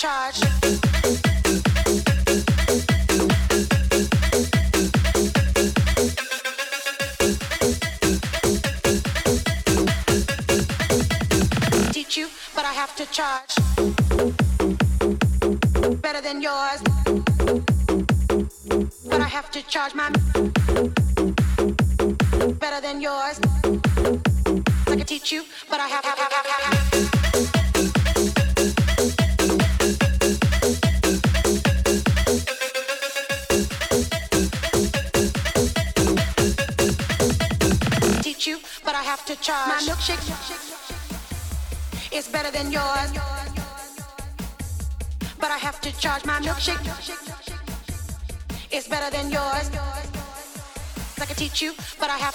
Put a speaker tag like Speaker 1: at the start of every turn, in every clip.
Speaker 1: Charge.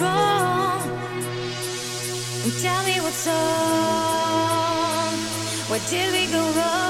Speaker 2: Was strong. And tell me what's wrong. Where did we go wrong?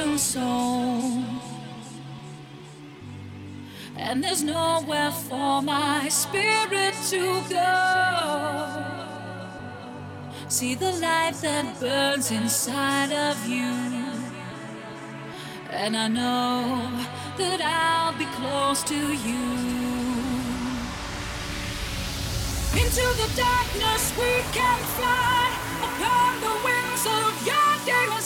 Speaker 3: Broken soul. And there's nowhere for my spirit to go. See the light that burns inside of you. And I know that I'll be close to you. Into the darkness we can fly upon the wings of your demon